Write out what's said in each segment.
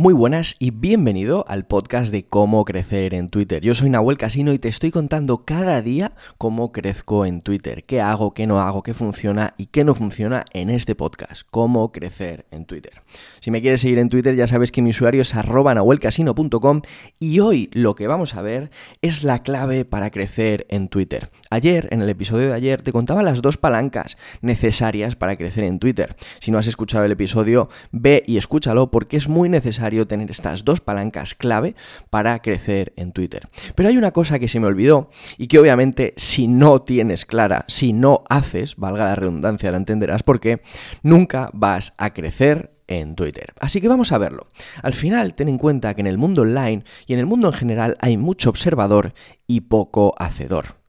Muy buenas y bienvenido al podcast de cómo crecer en Twitter. Yo soy Nahuel Casino y te estoy contando cada día cómo crezco en Twitter, qué hago, qué no hago, qué funciona y qué no funciona en este podcast, cómo crecer en Twitter. Si me quieres seguir en Twitter ya sabes que mi usuario es arroba nahuelcasino.com y hoy lo que vamos a ver es la clave para crecer en Twitter. Ayer, en el episodio de ayer, te contaba las dos palancas necesarias para crecer en Twitter. Si no has escuchado el episodio, ve y escúchalo porque es muy necesario tener estas dos palancas clave para crecer en Twitter. Pero hay una cosa que se me olvidó y que obviamente si no tienes clara, si no haces, valga la redundancia, la entenderás porque nunca vas a crecer en Twitter. Así que vamos a verlo. Al final, ten en cuenta que en el mundo online y en el mundo en general hay mucho observador y poco hacedor.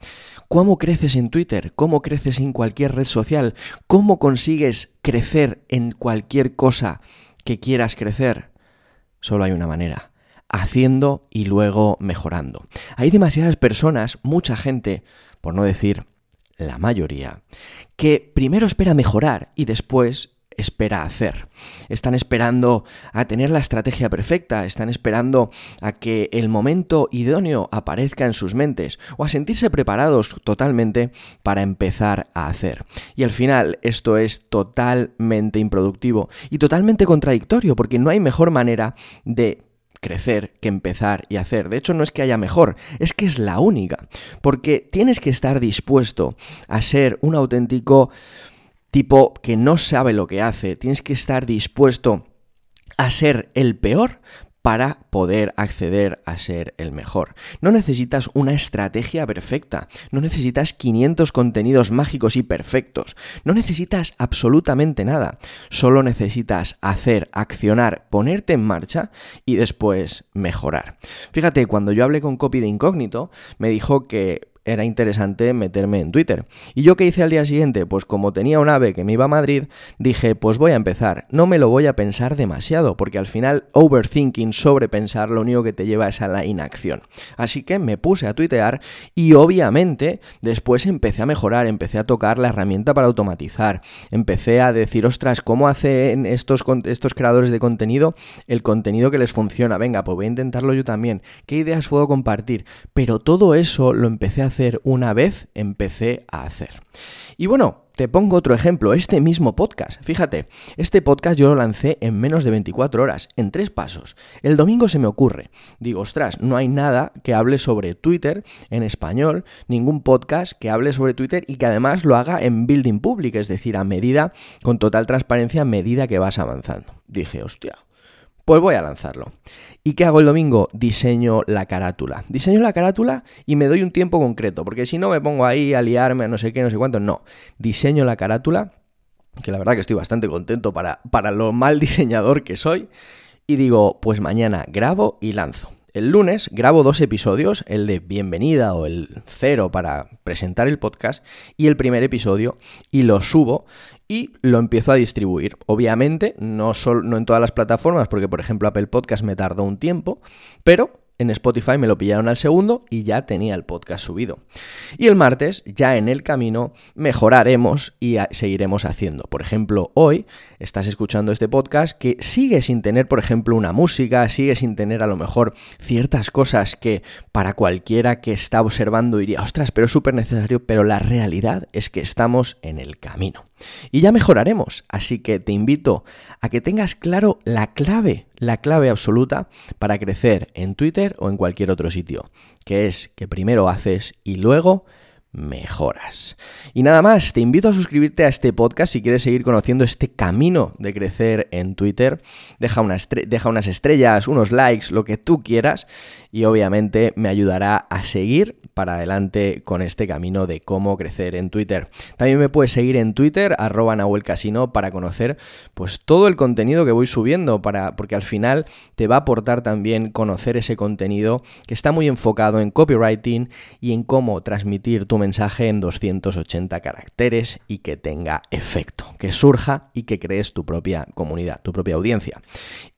¿Cómo creces en Twitter? ¿Cómo creces en cualquier red social? ¿Cómo consigues crecer en cualquier cosa que quieras crecer? Solo hay una manera, haciendo y luego mejorando. Hay demasiadas personas, mucha gente, por no decir la mayoría, que primero espera mejorar y después espera hacer. Están esperando a tener la estrategia perfecta, están esperando a que el momento idóneo aparezca en sus mentes o a sentirse preparados totalmente para empezar a hacer. Y al final esto es totalmente improductivo y totalmente contradictorio porque no hay mejor manera de crecer que empezar y hacer. De hecho, no es que haya mejor, es que es la única. Porque tienes que estar dispuesto a ser un auténtico tipo que no sabe lo que hace. Tienes que estar dispuesto a ser el peor para poder acceder a ser el mejor. No necesitas una estrategia perfecta, no necesitas 500 contenidos mágicos y perfectos, no necesitas absolutamente nada, solo necesitas hacer, accionar, ponerte en marcha y después mejorar. Fíjate, cuando yo hablé con Copy de Incógnito, me dijo que era interesante meterme en Twitter. ¿Y yo qué hice al día siguiente? Pues como tenía un ave que me iba a Madrid, dije, pues voy a empezar. No me lo voy a pensar demasiado, porque al final overthinking, sobrepensar, lo único que te lleva es a la inacción. Así que me puse a tuitear y obviamente después empecé a mejorar, empecé a tocar la herramienta para automatizar, empecé a decir, ostras, ¿cómo hacen estos, estos creadores de contenido el contenido que les funciona? Venga, pues voy a intentarlo yo también. ¿Qué ideas puedo compartir? Pero todo eso lo empecé a hacer una vez, empecé a hacer. Y bueno, te pongo otro ejemplo, este mismo podcast. Fíjate, este podcast yo lo lancé en menos de 24 horas, en tres pasos. El domingo se me ocurre. Digo, ostras, no hay nada que hable sobre Twitter en español, ningún podcast que hable sobre Twitter y que además lo haga en building public, es decir, a medida, con total transparencia, a medida que vas avanzando. Dije, hostia, pues voy a lanzarlo. ¿Y qué hago el domingo? Diseño la carátula. Diseño la carátula y me doy un tiempo concreto, porque si no me pongo ahí a liarme a no sé qué, no sé cuánto. No, diseño la carátula, que la verdad que estoy bastante contento para, para lo mal diseñador que soy. Y digo, pues mañana grabo y lanzo. El lunes grabo dos episodios, el de bienvenida o el cero para presentar el podcast y el primer episodio y lo subo y lo empiezo a distribuir. Obviamente, no, no en todas las plataformas, porque por ejemplo Apple Podcast me tardó un tiempo, pero en Spotify me lo pillaron al segundo y ya tenía el podcast subido. Y el martes, ya en el camino, mejoraremos y seguiremos haciendo. Por ejemplo, hoy estás escuchando este podcast que sigue sin tener, por ejemplo, una música, sigue sin tener a lo mejor ciertas cosas que para cualquiera que está observando diría, ostras, pero es súper necesario, pero la realidad es que estamos en el camino. Y ya mejoraremos, así que te invito a que tengas claro la clave, la clave absoluta para crecer en Twitter o en cualquier otro sitio, que es que primero haces y luego mejoras. Y nada más, te invito a suscribirte a este podcast si quieres seguir conociendo este camino de crecer en Twitter. Deja, deja unas estrellas, unos likes, lo que tú quieras y obviamente me ayudará a seguir para adelante con este camino de cómo crecer en Twitter. También me puedes seguir en Twitter, arroba Nahuel Casino, para conocer pues todo el contenido que voy subiendo, para, porque al final te va a aportar también conocer ese contenido que está muy enfocado en copywriting y en cómo transmitir tu mensaje en 280 caracteres y que tenga efecto, que surja y que crees tu propia comunidad, tu propia audiencia.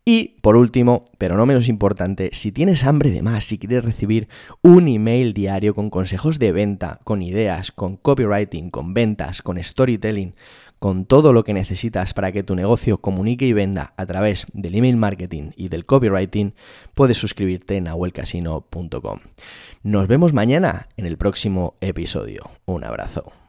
Y por último, pero no menos importante, si tienes hambre de más, si quieres recibir un email diario con consejos de venta, con ideas, con copywriting, con ventas, con storytelling, con todo lo que necesitas para que tu negocio comunique y venda a través del email marketing y del copywriting, puedes suscribirte en ahuelcasino.com. Nos vemos mañana en el próximo episodio. Un abrazo.